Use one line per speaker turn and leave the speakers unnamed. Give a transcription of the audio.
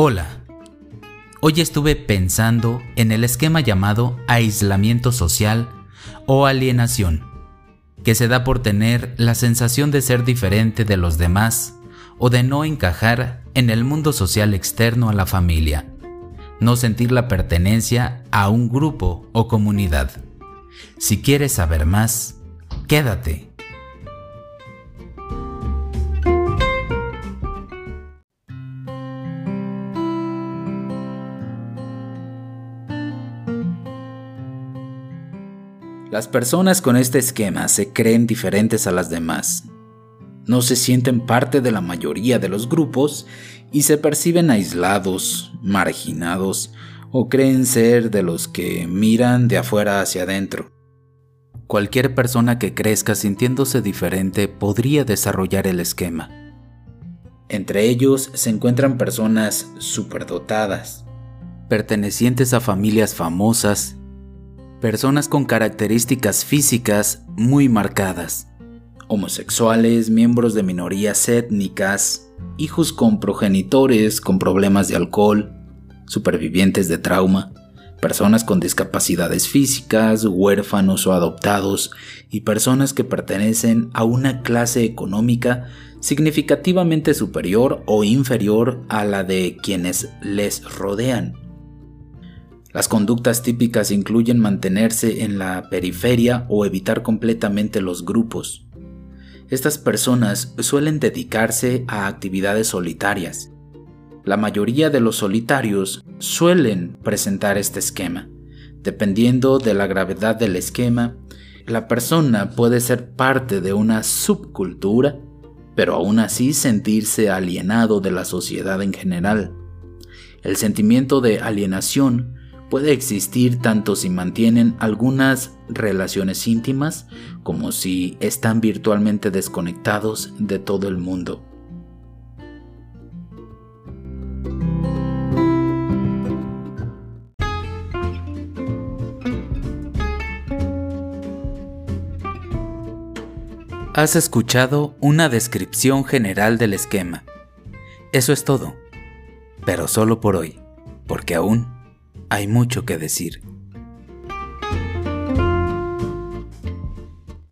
Hola. Hoy estuve pensando en el esquema llamado aislamiento social o alienación, que se da por tener la sensación de ser diferente de los demás o de no encajar en el mundo social externo a la familia, no sentir la pertenencia a un grupo o comunidad. Si quieres saber más, quédate. Las personas con este esquema se creen diferentes a las demás. No se sienten parte de la mayoría de los grupos y se perciben aislados, marginados o creen ser de los que miran de afuera hacia adentro. Cualquier persona que crezca sintiéndose diferente podría desarrollar el esquema. Entre ellos se encuentran personas superdotadas, pertenecientes a familias famosas personas con características físicas muy marcadas, homosexuales, miembros de minorías étnicas, hijos con progenitores con problemas de alcohol, supervivientes de trauma, personas con discapacidades físicas, huérfanos o adoptados y personas que pertenecen a una clase económica significativamente superior o inferior a la de quienes les rodean. Las conductas típicas incluyen mantenerse en la periferia o evitar completamente los grupos. Estas personas suelen dedicarse a actividades solitarias. La mayoría de los solitarios suelen presentar este esquema. Dependiendo de la gravedad del esquema, la persona puede ser parte de una subcultura, pero aún así sentirse alienado de la sociedad en general. El sentimiento de alienación puede existir tanto si mantienen algunas relaciones íntimas como si están virtualmente desconectados de todo el mundo. Has escuchado una descripción general del esquema. Eso es todo, pero solo por hoy, porque aún hay mucho que decir.